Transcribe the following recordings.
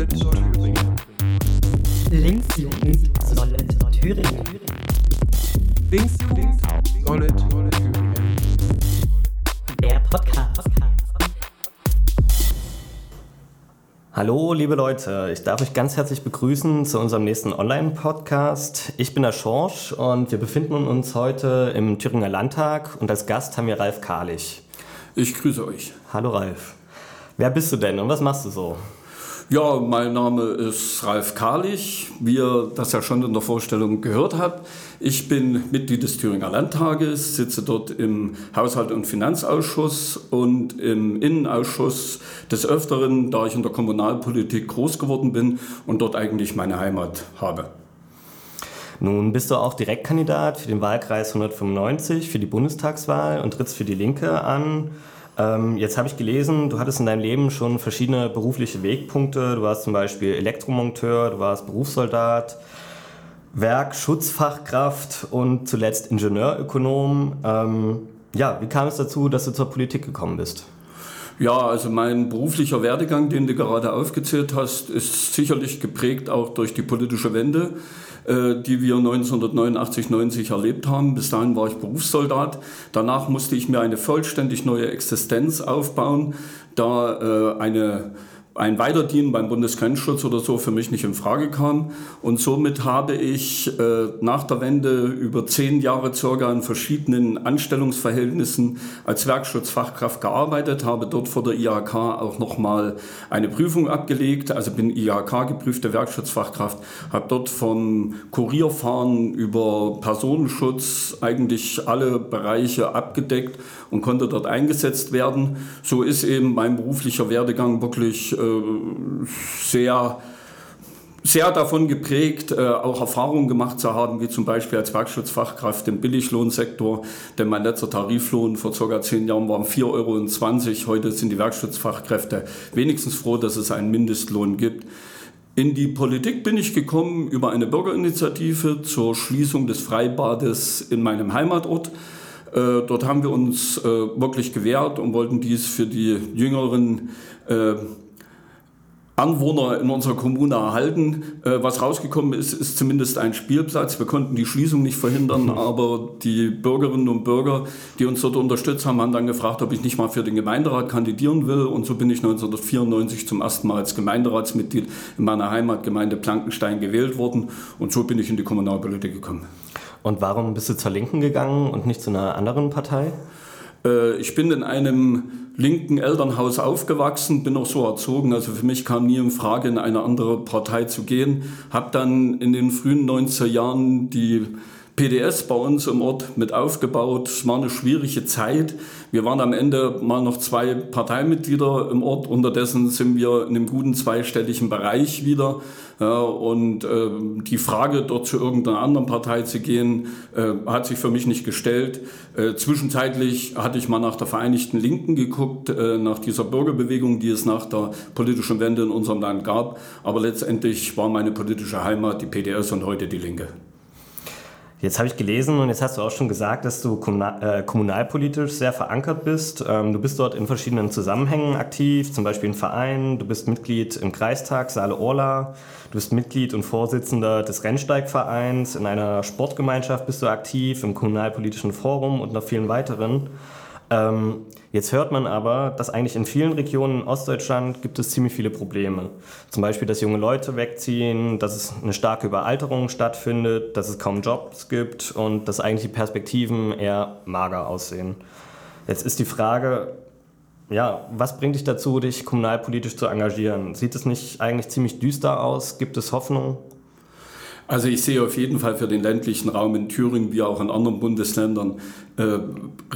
Links, links, sollen Thüringen. Links, links, sollen Thüringen. Der Podcast. Hallo, liebe Leute, ich darf euch ganz herzlich begrüßen zu unserem nächsten Online-Podcast. Ich bin der Schorsch und wir befinden uns heute im Thüringer Landtag und als Gast haben wir Ralf Kahlich. Ich grüße euch. Hallo Ralf. Wer bist du denn und was machst du so? Ja, mein Name ist Ralf Karlich, wie ihr das ja schon in der Vorstellung gehört habt. Ich bin Mitglied des Thüringer Landtages, sitze dort im Haushalt- und Finanzausschuss und im Innenausschuss des Öfteren, da ich in der Kommunalpolitik groß geworden bin und dort eigentlich meine Heimat habe. Nun bist du auch Direktkandidat für den Wahlkreis 195 für die Bundestagswahl und trittst für die Linke an. Ähm, jetzt habe ich gelesen, du hattest in deinem Leben schon verschiedene berufliche Wegpunkte. Du warst zum Beispiel Elektromonteur, du warst Berufssoldat, Werkschutzfachkraft und zuletzt Ingenieurökonom. Ähm, ja, wie kam es dazu, dass du zur Politik gekommen bist? Ja, also mein beruflicher Werdegang, den du gerade aufgezählt hast, ist sicherlich geprägt auch durch die politische Wende, äh, die wir 1989, 90 erlebt haben. Bis dahin war ich Berufssoldat. Danach musste ich mir eine vollständig neue Existenz aufbauen, da äh, eine ein Weiterdienen beim Bundesgrenzschutz oder so für mich nicht in Frage kam. Und somit habe ich äh, nach der Wende über zehn Jahre circa in verschiedenen Anstellungsverhältnissen als Werkschutzfachkraft gearbeitet, habe dort vor der IHK auch nochmal eine Prüfung abgelegt, also bin IHK geprüfte Werkschutzfachkraft, habe dort vom Kurierfahren über Personenschutz eigentlich alle Bereiche abgedeckt und konnte dort eingesetzt werden. So ist eben mein beruflicher Werdegang wirklich sehr sehr davon geprägt, äh, auch Erfahrungen gemacht zu haben, wie zum Beispiel als Werkschutzfachkraft im Billiglohnsektor. Denn mein letzter Tariflohn vor ca. zehn Jahren waren 4,20 Euro. Heute sind die Werkschutzfachkräfte wenigstens froh, dass es einen Mindestlohn gibt. In die Politik bin ich gekommen über eine Bürgerinitiative zur Schließung des Freibades in meinem Heimatort. Äh, dort haben wir uns äh, wirklich gewehrt und wollten dies für die jüngeren äh, Anwohner in unserer Kommune erhalten. Äh, was rausgekommen ist, ist zumindest ein Spielplatz. Wir konnten die Schließung nicht verhindern, mhm. aber die Bürgerinnen und Bürger, die uns dort unterstützt haben, haben dann gefragt, ob ich nicht mal für den Gemeinderat kandidieren will. Und so bin ich 1994 zum ersten Mal als Gemeinderatsmitglied in meiner Heimatgemeinde Plankenstein gewählt worden. Und so bin ich in die Kommunalpolitik gekommen. Und warum bist du zur Linken gegangen und nicht zu einer anderen Partei? Äh, ich bin in einem linken Elternhaus aufgewachsen, bin auch so erzogen. Also für mich kam nie in Frage, in eine andere Partei zu gehen. Habe dann in den frühen 90er Jahren die PDS bei uns im Ort mit aufgebaut. Es war eine schwierige Zeit. Wir waren am Ende mal noch zwei Parteimitglieder im Ort. Unterdessen sind wir in einem guten zweistelligen Bereich wieder. Und äh, die Frage, dort zu irgendeiner anderen Partei zu gehen, äh, hat sich für mich nicht gestellt. Äh, zwischenzeitlich hatte ich mal nach der Vereinigten Linken geguckt, nach dieser Bürgerbewegung, die es nach der politischen Wende in unserem Land gab. Aber letztendlich war meine politische Heimat die PDS und heute die Linke. Jetzt habe ich gelesen und jetzt hast du auch schon gesagt, dass du äh, kommunalpolitisch sehr verankert bist. Ähm, du bist dort in verschiedenen Zusammenhängen aktiv, zum Beispiel im Verein, du bist Mitglied im Kreistag Saale-Orla, du bist Mitglied und Vorsitzender des Rennsteigvereins, in einer Sportgemeinschaft bist du aktiv, im kommunalpolitischen Forum und noch vielen weiteren. Ähm, jetzt hört man aber, dass eigentlich in vielen Regionen in Ostdeutschland gibt es ziemlich viele Probleme. Zum Beispiel, dass junge Leute wegziehen, dass es eine starke Überalterung stattfindet, dass es kaum Jobs gibt und dass eigentlich die Perspektiven eher mager aussehen. Jetzt ist die Frage, ja, was bringt dich dazu, dich kommunalpolitisch zu engagieren? Sieht es nicht eigentlich ziemlich düster aus? Gibt es Hoffnung? Also ich sehe auf jeden Fall für den ländlichen Raum in Thüringen wie auch in anderen Bundesländern äh,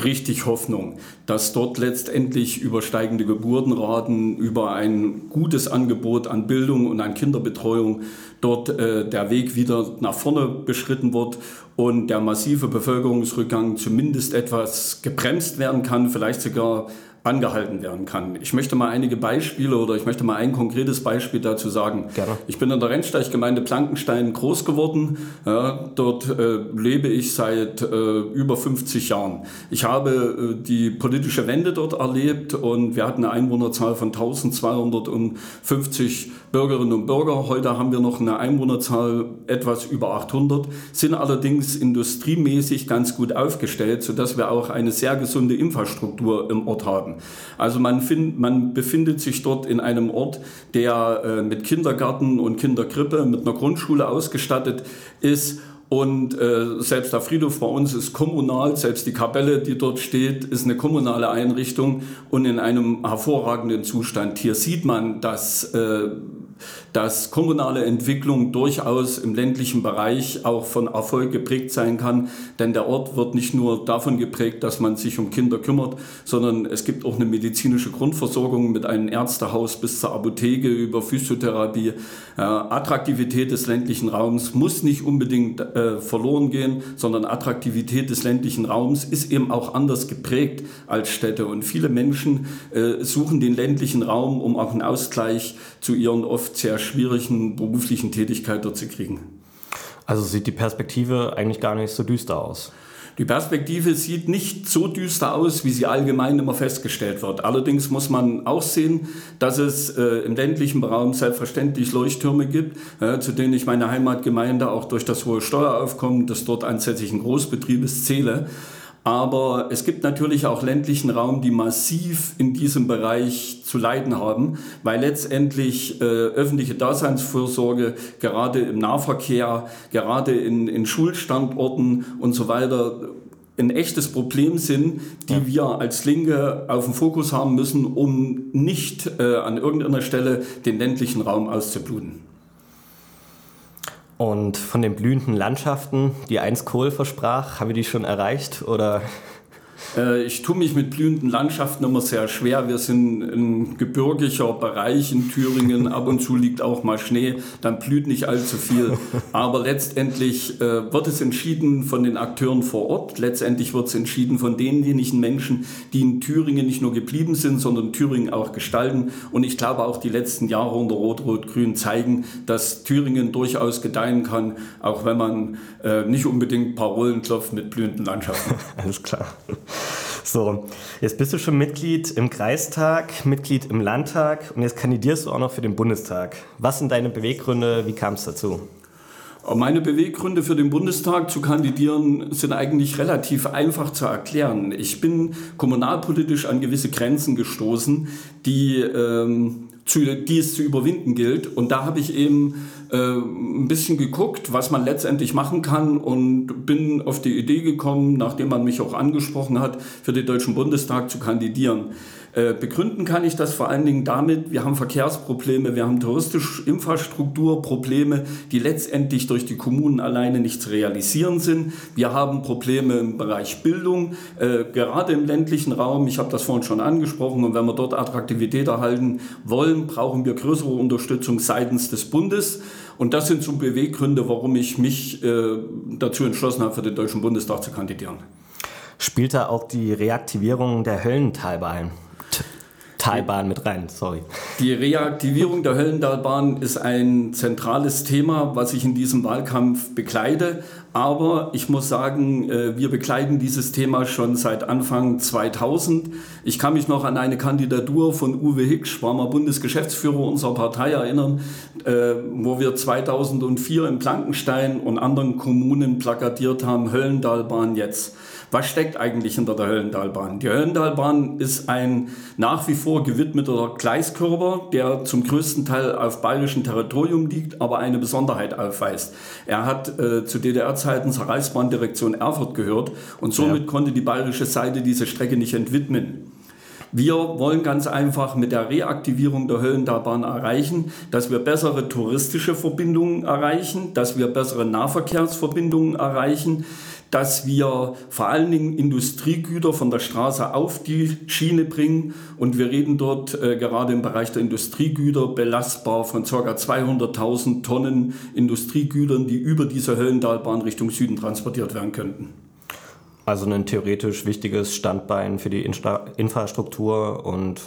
richtig Hoffnung, dass dort letztendlich über steigende Geburtenraten, über ein gutes Angebot an Bildung und an Kinderbetreuung dort äh, der Weg wieder nach vorne beschritten wird und der massive Bevölkerungsrückgang zumindest etwas gebremst werden kann, vielleicht sogar angehalten werden kann. Ich möchte mal einige Beispiele oder ich möchte mal ein konkretes Beispiel dazu sagen. Gerne. Ich bin in der Rennsteiggemeinde Plankenstein groß geworden. Ja, dort äh, lebe ich seit äh, über 50 Jahren. Ich habe äh, die politische Wende dort erlebt und wir hatten eine Einwohnerzahl von 1250 Bürgerinnen und Bürger. Heute haben wir noch eine Einwohnerzahl etwas über 800, sind allerdings industriemäßig ganz gut aufgestellt, sodass wir auch eine sehr gesunde Infrastruktur im Ort haben. Also man, find, man befindet sich dort in einem Ort, der äh, mit Kindergarten und Kinderkrippe, mit einer Grundschule ausgestattet ist. Und äh, selbst der Friedhof bei uns ist kommunal, selbst die Kapelle, die dort steht, ist eine kommunale Einrichtung und in einem hervorragenden Zustand. Hier sieht man, dass äh, dass kommunale Entwicklung durchaus im ländlichen Bereich auch von Erfolg geprägt sein kann, denn der Ort wird nicht nur davon geprägt, dass man sich um Kinder kümmert, sondern es gibt auch eine medizinische Grundversorgung mit einem Ärztehaus bis zur Apotheke über Physiotherapie. Äh, Attraktivität des ländlichen Raums muss nicht unbedingt äh, verloren gehen, sondern Attraktivität des ländlichen Raums ist eben auch anders geprägt als Städte und viele Menschen äh, suchen den ländlichen Raum, um auch einen Ausgleich zu ihren oft sehr schwierigen beruflichen Tätigkeit dort zu kriegen. Also sieht die Perspektive eigentlich gar nicht so düster aus. Die Perspektive sieht nicht so düster aus, wie sie allgemein immer festgestellt wird. Allerdings muss man auch sehen, dass es äh, im ländlichen Raum selbstverständlich Leuchttürme gibt, äh, zu denen ich meine Heimatgemeinde auch durch das hohe Steueraufkommen des dort ansässigen Großbetriebes zähle. Aber es gibt natürlich auch ländlichen Raum, die massiv in diesem Bereich zu leiden haben, weil letztendlich äh, öffentliche Daseinsvorsorge gerade im Nahverkehr, gerade in, in Schulstandorten und so weiter ein echtes Problem sind, die ja. wir als Linke auf dem Fokus haben müssen, um nicht äh, an irgendeiner Stelle den ländlichen Raum auszubluten. Und von den blühenden Landschaften, die einst Kohl versprach, haben wir die schon erreicht oder ich tue mich mit blühenden Landschaften immer sehr schwer. Wir sind ein gebirgiger Bereich in Thüringen. Ab und zu liegt auch mal Schnee. Dann blüht nicht allzu viel. Aber letztendlich äh, wird es entschieden von den Akteuren vor Ort. Letztendlich wird es entschieden von denjenigen Menschen, die in Thüringen nicht nur geblieben sind, sondern Thüringen auch gestalten. Und ich glaube auch die letzten Jahre unter Rot-Rot-Grün zeigen, dass Thüringen durchaus gedeihen kann, auch wenn man äh, nicht unbedingt Parolen klopft mit blühenden Landschaften. Alles klar. So, jetzt bist du schon Mitglied im Kreistag, Mitglied im Landtag und jetzt kandidierst du auch noch für den Bundestag. Was sind deine Beweggründe? Wie kam es dazu? Meine Beweggründe für den Bundestag zu kandidieren sind eigentlich relativ einfach zu erklären. Ich bin kommunalpolitisch an gewisse Grenzen gestoßen, die ähm, zu, die es zu überwinden gilt. Und da habe ich eben äh, ein bisschen geguckt, was man letztendlich machen kann und bin auf die Idee gekommen, nachdem man mich auch angesprochen hat, für den Deutschen Bundestag zu kandidieren. Äh, begründen kann ich das vor allen Dingen damit, wir haben Verkehrsprobleme, wir haben touristische Infrastrukturprobleme, die letztendlich durch die Kommunen alleine nicht zu realisieren sind. Wir haben Probleme im Bereich Bildung, äh, gerade im ländlichen Raum. Ich habe das vorhin schon angesprochen. Und wenn wir dort Attraktivität erhalten wollen, brauchen wir größere Unterstützung seitens des Bundes. Und das sind so Beweggründe, warum ich mich äh, dazu entschlossen habe, für den Deutschen Bundestag zu kandidieren. Spielt da auch die Reaktivierung der Höllentalbahn Talbahn mit rein, sorry. Die Reaktivierung der Höllentalbahn ist ein zentrales Thema, was ich in diesem Wahlkampf bekleide. Aber ich muss sagen, äh, wir begleiten dieses Thema schon seit Anfang 2000. Ich kann mich noch an eine Kandidatur von Uwe Hicksch, war mal Bundesgeschäftsführer unserer Partei, erinnern, äh, wo wir 2004 in Plankenstein und anderen Kommunen plakatiert haben, Höllentalbahn jetzt. Was steckt eigentlich hinter der Höllentalbahn? Die Höllentalbahn ist ein nach wie vor gewidmeter Gleiskörper, der zum größten Teil auf bayerischem Territorium liegt, aber eine Besonderheit aufweist. Er hat äh, zu DDR-Zeiten zur Reichsbahndirektion Erfurt gehört und somit ja. konnte die bayerische Seite diese Strecke nicht entwidmen. Wir wollen ganz einfach mit der Reaktivierung der Höllentalbahn erreichen, dass wir bessere touristische Verbindungen erreichen, dass wir bessere Nahverkehrsverbindungen erreichen, dass wir vor allen Dingen Industriegüter von der Straße auf die Schiene bringen. Und wir reden dort äh, gerade im Bereich der Industriegüter belastbar von ca. 200.000 Tonnen Industriegütern, die über diese Höllentalbahn Richtung Süden transportiert werden könnten. Also ein theoretisch wichtiges Standbein für die Insta Infrastruktur und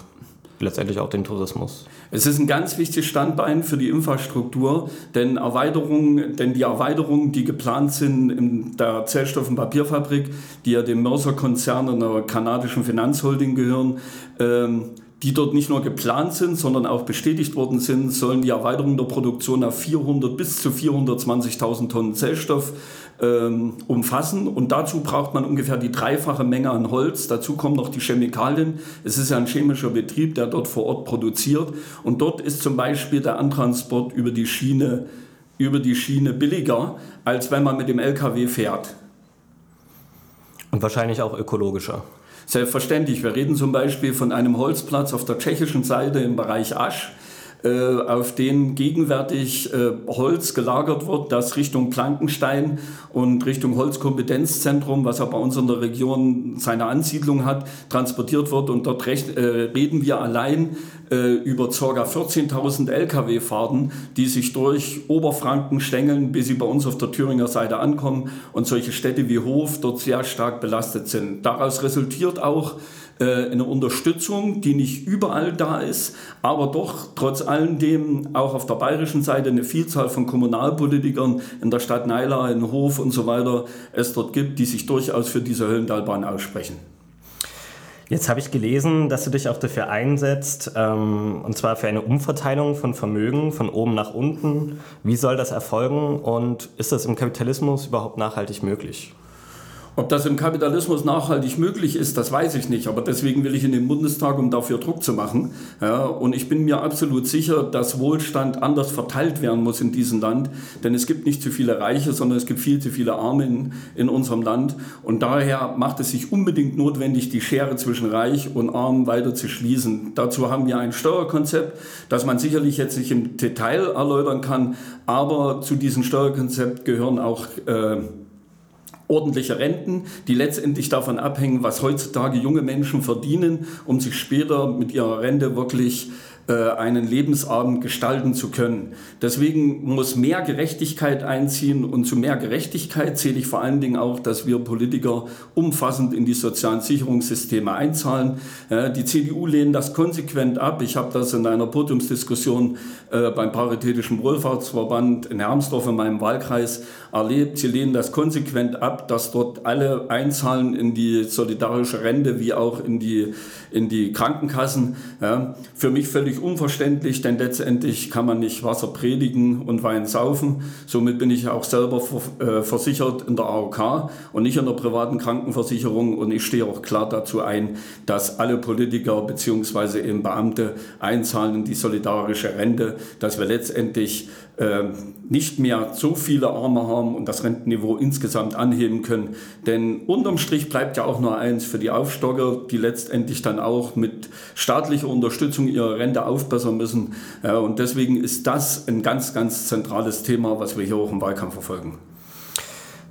letztendlich auch den Tourismus. Es ist ein ganz wichtiges Standbein für die Infrastruktur, denn, Erweiterungen, denn die Erweiterungen, die geplant sind in der Zellstoff- und Papierfabrik, die ja dem Mörser-Konzern und der kanadischen Finanzholding gehören, ähm, die dort nicht nur geplant sind, sondern auch bestätigt worden sind, sollen die Erweiterung der Produktion auf 400 bis zu 420.000 Tonnen Zellstoff ähm, umfassen. Und dazu braucht man ungefähr die dreifache Menge an Holz. Dazu kommen noch die Chemikalien. Es ist ja ein chemischer Betrieb, der dort vor Ort produziert. Und dort ist zum Beispiel der Antransport über die Schiene, über die Schiene billiger, als wenn man mit dem LKW fährt. Und wahrscheinlich auch ökologischer. Selbstverständlich. Wir reden zum Beispiel von einem Holzplatz auf der tschechischen Seite im Bereich Asch äh, auf denen gegenwärtig äh, Holz gelagert wird, das Richtung Plankenstein und Richtung Holzkompetenzzentrum, was ja bei uns in der Region seine Ansiedlung hat, transportiert wird. Und dort recht, äh, reden wir allein äh, über ca. 14.000 Lkw-Fahrten, die sich durch Oberfranken stängeln, bis sie bei uns auf der Thüringer Seite ankommen und solche Städte wie Hof dort sehr stark belastet sind. Daraus resultiert auch eine Unterstützung, die nicht überall da ist, aber doch trotz allem dem auch auf der bayerischen Seite eine Vielzahl von Kommunalpolitikern in der Stadt Neila, in Hof und so weiter es dort gibt, die sich durchaus für diese Höllentalbahn aussprechen. Jetzt habe ich gelesen, dass du dich auch dafür einsetzt, ähm, und zwar für eine Umverteilung von Vermögen von oben nach unten. Wie soll das erfolgen und ist das im Kapitalismus überhaupt nachhaltig möglich? Ob das im Kapitalismus nachhaltig möglich ist, das weiß ich nicht. Aber deswegen will ich in den Bundestag, um dafür Druck zu machen. Ja, und ich bin mir absolut sicher, dass Wohlstand anders verteilt werden muss in diesem Land. Denn es gibt nicht zu viele Reiche, sondern es gibt viel zu viele Arme in, in unserem Land. Und daher macht es sich unbedingt notwendig, die Schere zwischen Reich und Arm weiter zu schließen. Dazu haben wir ein Steuerkonzept, das man sicherlich jetzt nicht im Detail erläutern kann. Aber zu diesem Steuerkonzept gehören auch äh, ordentliche Renten, die letztendlich davon abhängen, was heutzutage junge Menschen verdienen, um sich später mit ihrer Rente wirklich äh, einen Lebensabend gestalten zu können. Deswegen muss mehr Gerechtigkeit einziehen und zu mehr Gerechtigkeit zähle ich vor allen Dingen auch, dass wir Politiker umfassend in die sozialen Sicherungssysteme einzahlen. Die CDU lehnt das konsequent ab. Ich habe das in einer Podiumsdiskussion äh, beim Paritätischen Wohlfahrtsverband in Hermsdorf in meinem Wahlkreis erlebt. Sie lehnen das konsequent ab, dass dort alle einzahlen in die solidarische Rente wie auch in die, in die Krankenkassen. Für mich völlig völlig unverständlich, denn letztendlich kann man nicht Wasser predigen und Wein saufen. Somit bin ich auch selber äh, versichert in der AOK und nicht in der privaten Krankenversicherung. Und ich stehe auch klar dazu ein, dass alle Politiker bzw. eben Beamte einzahlen in die solidarische Rente, dass wir letztendlich nicht mehr so viele Arme haben und das Rentenniveau insgesamt anheben können. Denn unterm Strich bleibt ja auch nur eins für die Aufstocker, die letztendlich dann auch mit staatlicher Unterstützung ihre Rente aufbessern müssen. Und deswegen ist das ein ganz, ganz zentrales Thema, was wir hier auch im Wahlkampf verfolgen.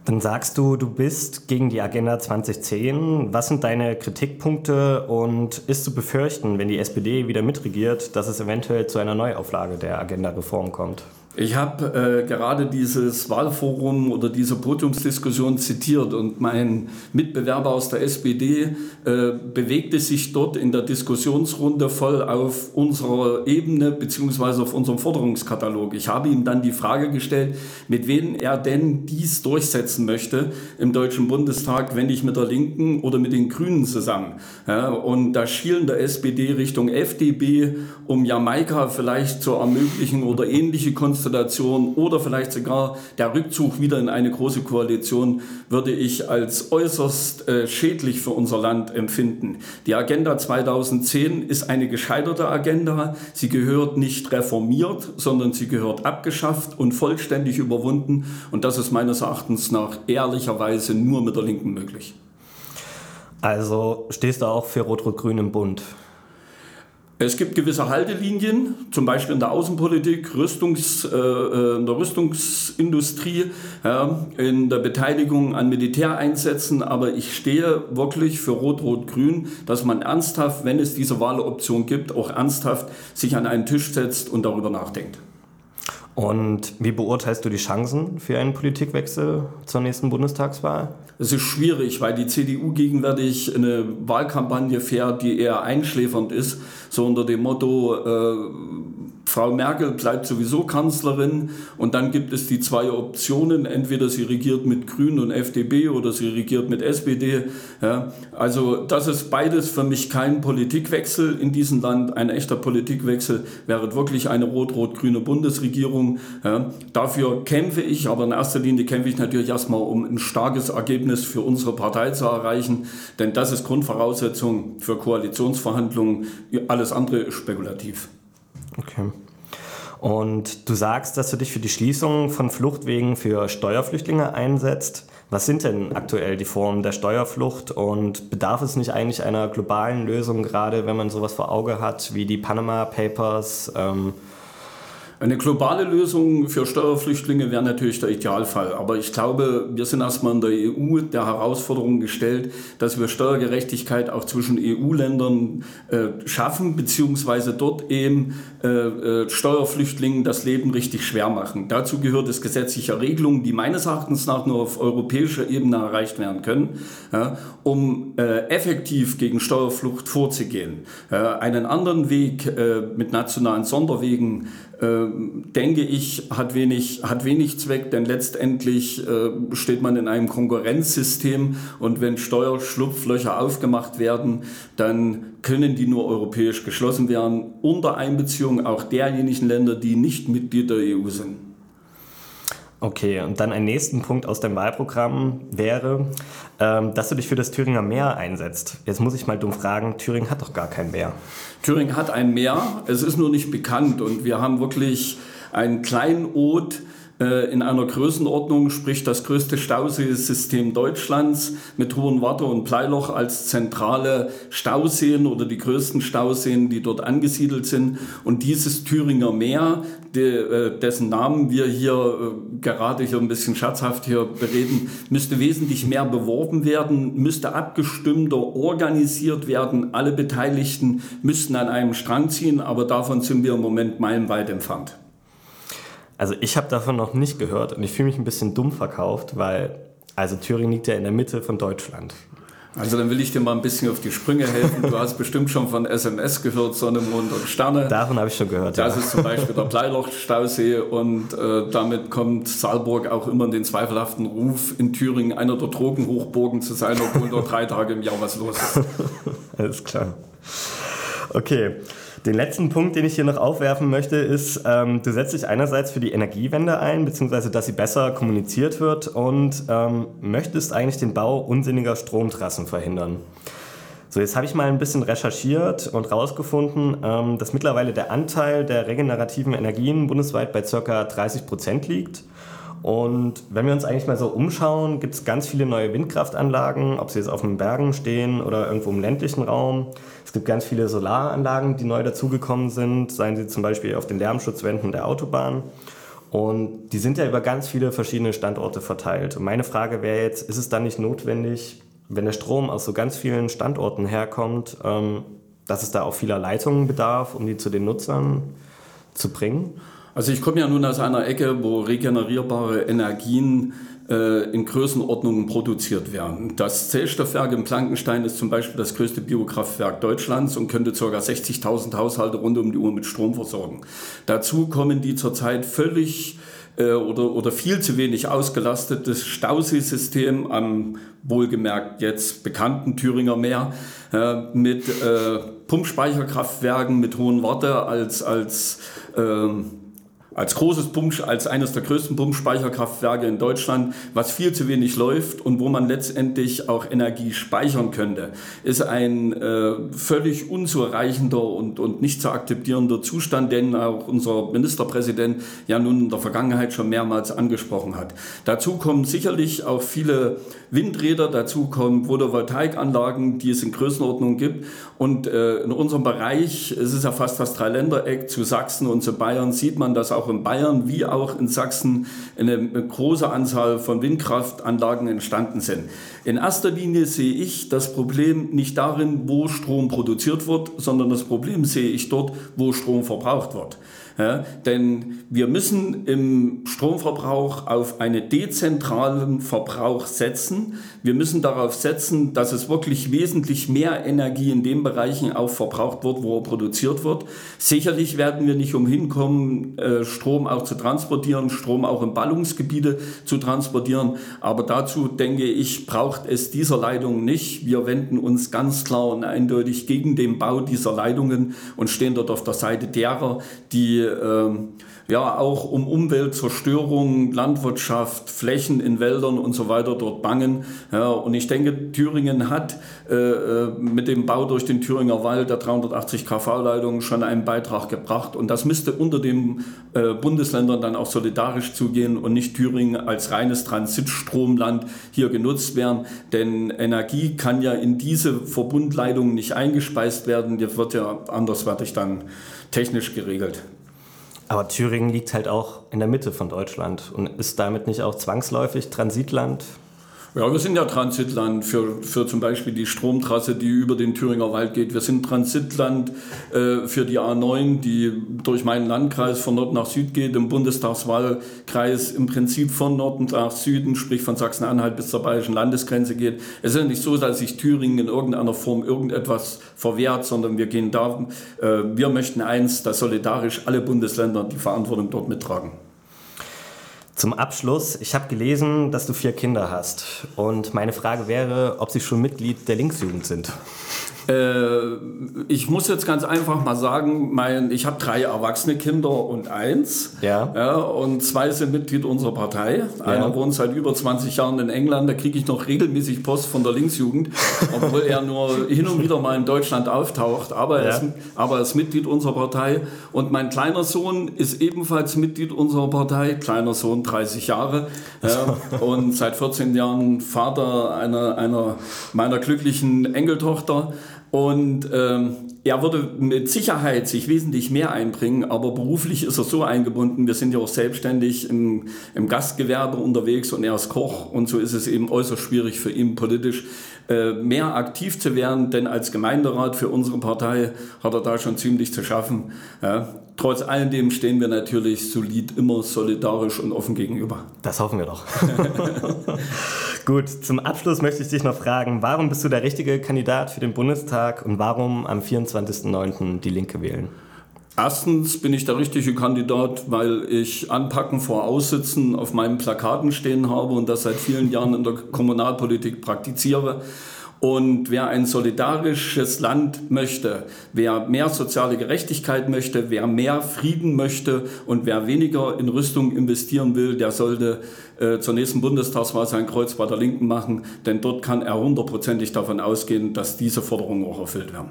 Dann sagst du, du bist gegen die Agenda 2010. Was sind deine Kritikpunkte und ist zu befürchten, wenn die SPD wieder mitregiert, dass es eventuell zu einer Neuauflage der Agenda-Reform kommt? Ich habe äh, gerade dieses Wahlforum oder diese Podiumsdiskussion zitiert und mein Mitbewerber aus der SPD äh, bewegte sich dort in der Diskussionsrunde voll auf unserer Ebene bzw. auf unserem Forderungskatalog. Ich habe ihm dann die Frage gestellt, mit wem er denn dies durchsetzen möchte im Deutschen Bundestag, wenn nicht mit der Linken oder mit den Grünen zusammen. Ja, und da schielen der SPD Richtung FDP, um Jamaika vielleicht zu ermöglichen oder ähnliche Konstellationen Konstellation oder vielleicht sogar der Rückzug wieder in eine große Koalition würde ich als äußerst äh, schädlich für unser Land empfinden. Die Agenda 2010 ist eine gescheiterte Agenda. Sie gehört nicht reformiert, sondern sie gehört abgeschafft und vollständig überwunden. Und das ist meines Erachtens nach ehrlicherweise nur mit der Linken möglich. Also stehst du auch für Rot-Rot-Grün im Bund? Es gibt gewisse Haltelinien, zum Beispiel in der Außenpolitik, Rüstungs, äh, äh, in der Rüstungsindustrie, ja, in der Beteiligung an Militäreinsätzen. Aber ich stehe wirklich für Rot-Rot-Grün, dass man ernsthaft, wenn es diese Wahloption gibt, auch ernsthaft sich an einen Tisch setzt und darüber nachdenkt. Und wie beurteilst du die Chancen für einen Politikwechsel zur nächsten Bundestagswahl? Es ist schwierig, weil die CDU gegenwärtig eine Wahlkampagne fährt, die eher einschläfernd ist, so unter dem Motto, äh, Frau Merkel bleibt sowieso Kanzlerin und dann gibt es die zwei Optionen, entweder sie regiert mit Grünen und FDP oder sie regiert mit SPD. Ja, also das ist beides für mich kein Politikwechsel in diesem Land. Ein echter Politikwechsel wäre wirklich eine rot-rot-grüne Bundesregierung. Ja, dafür kämpfe ich, aber in erster Linie kämpfe ich natürlich erstmal, um ein starkes Ergebnis für unsere Partei zu erreichen, denn das ist Grundvoraussetzung für Koalitionsverhandlungen. Alles andere ist spekulativ. Okay. Und du sagst, dass du dich für die Schließung von Fluchtwegen für Steuerflüchtlinge einsetzt. Was sind denn aktuell die Formen der Steuerflucht und bedarf es nicht eigentlich einer globalen Lösung, gerade wenn man sowas vor Auge hat wie die Panama Papers? Ähm, eine globale Lösung für Steuerflüchtlinge wäre natürlich der Idealfall. Aber ich glaube, wir sind erstmal in der EU der Herausforderung gestellt, dass wir Steuergerechtigkeit auch zwischen EU-Ländern äh, schaffen, beziehungsweise dort eben äh, äh, Steuerflüchtlingen das Leben richtig schwer machen. Dazu gehört es gesetzliche Regelungen, die meines Erachtens nach nur auf europäischer Ebene erreicht werden können, ja, um äh, effektiv gegen Steuerflucht vorzugehen. einen anderen Weg äh, mit nationalen Sonderwegen ähm, denke ich, hat wenig, hat wenig Zweck, denn letztendlich äh, steht man in einem Konkurrenzsystem und wenn Steuerschlupflöcher aufgemacht werden, dann können die nur europäisch geschlossen werden, unter Einbeziehung auch derjenigen Länder, die nicht Mitglied der EU sind. Okay, und dann ein nächsten Punkt aus dem Wahlprogramm wäre, ähm, dass du dich für das Thüringer Meer einsetzt. Jetzt muss ich mal dumm fragen, Thüringen hat doch gar kein Meer. Thüringen hat ein Meer, es ist nur nicht bekannt und wir haben wirklich einen kleinen äh, in einer Größenordnung, sprich das größte Stauseesystem Deutschlands mit Hohenwarte und Bleiloch als zentrale Stauseen oder die größten Stauseen, die dort angesiedelt sind. Und dieses Thüringer Meer, äh, dessen Namen wir hier äh, gerade hier ein bisschen scherzhaft hier bereden, müsste wesentlich mehr beworben werden, müsste abgestimmter organisiert werden. Alle Beteiligten müssten an einem Strang ziehen, aber davon sind wir im Moment meilenweit entfernt. Also ich habe davon noch nicht gehört und ich fühle mich ein bisschen dumm verkauft, weil also Thüringen liegt ja in der Mitte von Deutschland. Also dann will ich dir mal ein bisschen auf die Sprünge helfen. Du hast bestimmt schon von SMS gehört, Sonne, Mond und Sterne. Davon habe ich schon gehört. Das ja. ist zum Beispiel der Bleiloch-Stausee und äh, damit kommt Saalburg auch immer in den zweifelhaften Ruf, in Thüringen einer der Drogenhochburgen zu sein, obwohl dort drei Tage im Jahr was los ist. Alles klar. Okay. Den letzten Punkt, den ich hier noch aufwerfen möchte, ist, ähm, du setzt dich einerseits für die Energiewende ein, beziehungsweise dass sie besser kommuniziert wird und ähm, möchtest eigentlich den Bau unsinniger Stromtrassen verhindern. So, jetzt habe ich mal ein bisschen recherchiert und herausgefunden, ähm, dass mittlerweile der Anteil der regenerativen Energien bundesweit bei ca. 30 Prozent liegt. Und wenn wir uns eigentlich mal so umschauen, gibt es ganz viele neue Windkraftanlagen, ob sie jetzt auf den Bergen stehen oder irgendwo im ländlichen Raum. Es gibt ganz viele Solaranlagen, die neu dazugekommen sind, seien sie zum Beispiel auf den Lärmschutzwänden der Autobahn. Und die sind ja über ganz viele verschiedene Standorte verteilt. Und meine Frage wäre jetzt, ist es dann nicht notwendig, wenn der Strom aus so ganz vielen Standorten herkommt, ähm, dass es da auch vieler Leitungen bedarf, um die zu den Nutzern zu bringen? Also ich komme ja nun aus einer Ecke, wo regenerierbare Energien äh, in Größenordnungen produziert werden. Das Zellstoffwerk in Plankenstein ist zum Beispiel das größte Biokraftwerk Deutschlands und könnte ca. 60.000 Haushalte rund um die Uhr mit Strom versorgen. Dazu kommen die zurzeit völlig äh, oder, oder viel zu wenig ausgelastetes Stauseesystem am wohlgemerkt jetzt bekannten Thüringer Meer äh, mit äh, Pumpspeicherkraftwerken mit hohen Warte als, als ähm, als großes Pump, als eines der größten Pumpspeicherkraftwerke in Deutschland, was viel zu wenig läuft und wo man letztendlich auch Energie speichern könnte, ist ein äh, völlig unzureichender und, und nicht zu akzeptierender Zustand, den auch unser Ministerpräsident ja nun in der Vergangenheit schon mehrmals angesprochen hat. Dazu kommen sicherlich auch viele Windräder, dazu kommen Photovoltaikanlagen, die es in Größenordnung gibt. Und äh, in unserem Bereich, es ist ja fast das Dreiländereck zu Sachsen und zu Bayern, sieht man, dass auch in Bayern wie auch in Sachsen eine große Anzahl von Windkraftanlagen entstanden sind. In erster Linie sehe ich das Problem nicht darin, wo Strom produziert wird, sondern das Problem sehe ich dort, wo Strom verbraucht wird. Ja, denn wir müssen im Stromverbrauch auf einen dezentralen Verbrauch setzen. Wir müssen darauf setzen, dass es wirklich wesentlich mehr Energie in den Bereichen auch verbraucht wird, wo er produziert wird. Sicherlich werden wir nicht umhin kommen, äh, Strom auch zu transportieren, Strom auch in Ballungsgebiete zu transportieren. Aber dazu denke ich, braucht es dieser Leitung nicht. Wir wenden uns ganz klar und eindeutig gegen den Bau dieser Leitungen und stehen dort auf der Seite derer, die ähm, ja auch um Umweltzerstörung, Landwirtschaft, Flächen in Wäldern und so weiter dort bangen. Ja, und ich denke, Thüringen hat äh, äh mit dem Bau durch den Thüringer Wald der 380 kV-Leitung schon einen Beitrag gebracht. Und das müsste unter den äh, Bundesländern dann auch solidarisch zugehen und nicht Thüringen als reines Transitstromland hier genutzt werden. Denn Energie kann ja in diese Verbundleitungen nicht eingespeist werden. Die wird ja anderswertig dann technisch geregelt. Aber Thüringen liegt halt auch in der Mitte von Deutschland und ist damit nicht auch zwangsläufig Transitland ja, wir sind ja Transitland für, für zum Beispiel die Stromtrasse, die über den Thüringer Wald geht. Wir sind Transitland äh, für die A9, die durch meinen Landkreis von Nord nach Süd geht, im Bundestagswahlkreis im Prinzip von Norden nach Süden, sprich von Sachsen-Anhalt bis zur bayerischen Landesgrenze geht. Es ist ja nicht so, dass sich Thüringen in irgendeiner Form irgendetwas verwehrt, sondern wir gehen da, äh, wir möchten eins, dass solidarisch alle Bundesländer die Verantwortung dort mittragen. Zum Abschluss, ich habe gelesen, dass du vier Kinder hast. Und meine Frage wäre, ob sie schon Mitglied der Linksjugend sind. Äh, ich muss jetzt ganz einfach mal sagen, mein, ich habe drei erwachsene Kinder und eins. Ja. ja. Und zwei sind Mitglied unserer Partei. Einer ja. wohnt seit über 20 Jahren in England. Da kriege ich noch regelmäßig Post von der Linksjugend, obwohl er nur hin und wieder mal in Deutschland auftaucht. Aber er, ja. ist, aber er ist Mitglied unserer Partei. Und mein kleiner Sohn ist ebenfalls Mitglied unserer Partei. Kleiner Sohn, 30 Jahre. Ja, und seit 14 Jahren Vater einer, einer meiner glücklichen Enkeltochter. Und ähm, er würde mit Sicherheit sich wesentlich mehr einbringen, aber beruflich ist er so eingebunden. Wir sind ja auch selbstständig im, im Gastgewerbe unterwegs und er ist Koch und so ist es eben äußerst schwierig für ihn politisch äh, mehr aktiv zu werden, denn als Gemeinderat für unsere Partei hat er da schon ziemlich zu schaffen. Ja. Trotz alledem stehen wir natürlich solid immer solidarisch und offen gegenüber. Das hoffen wir doch. Gut, zum Abschluss möchte ich dich noch fragen, warum bist du der richtige Kandidat für den Bundestag und warum am 24.09. die Linke wählen? Erstens bin ich der richtige Kandidat, weil ich Anpacken vor Aussitzen auf meinen Plakaten stehen habe und das seit vielen Jahren in der Kommunalpolitik praktiziere. Und wer ein solidarisches Land möchte, wer mehr soziale Gerechtigkeit möchte, wer mehr Frieden möchte und wer weniger in Rüstung investieren will, der sollte äh, zur nächsten Bundestagswahl sein Kreuz bei der Linken machen, denn dort kann er hundertprozentig davon ausgehen, dass diese Forderungen auch erfüllt werden.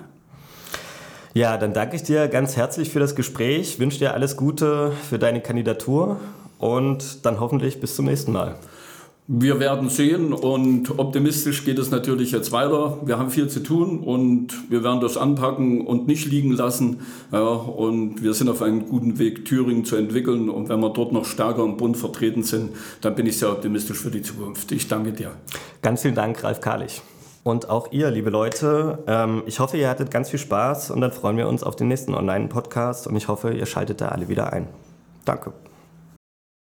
Ja, dann danke ich dir ganz herzlich für das Gespräch, wünsche dir alles Gute für deine Kandidatur und dann hoffentlich bis zum nächsten Mal. Wir werden sehen und optimistisch geht es natürlich jetzt weiter. Wir haben viel zu tun und wir werden das anpacken und nicht liegen lassen. Ja, und wir sind auf einem guten Weg, Thüringen zu entwickeln. Und wenn wir dort noch stärker im Bund vertreten sind, dann bin ich sehr optimistisch für die Zukunft. Ich danke dir. Ganz vielen Dank, Ralf Karlich. Und auch ihr, liebe Leute, ähm, ich hoffe, ihr hattet ganz viel Spaß und dann freuen wir uns auf den nächsten Online-Podcast und ich hoffe, ihr schaltet da alle wieder ein. Danke.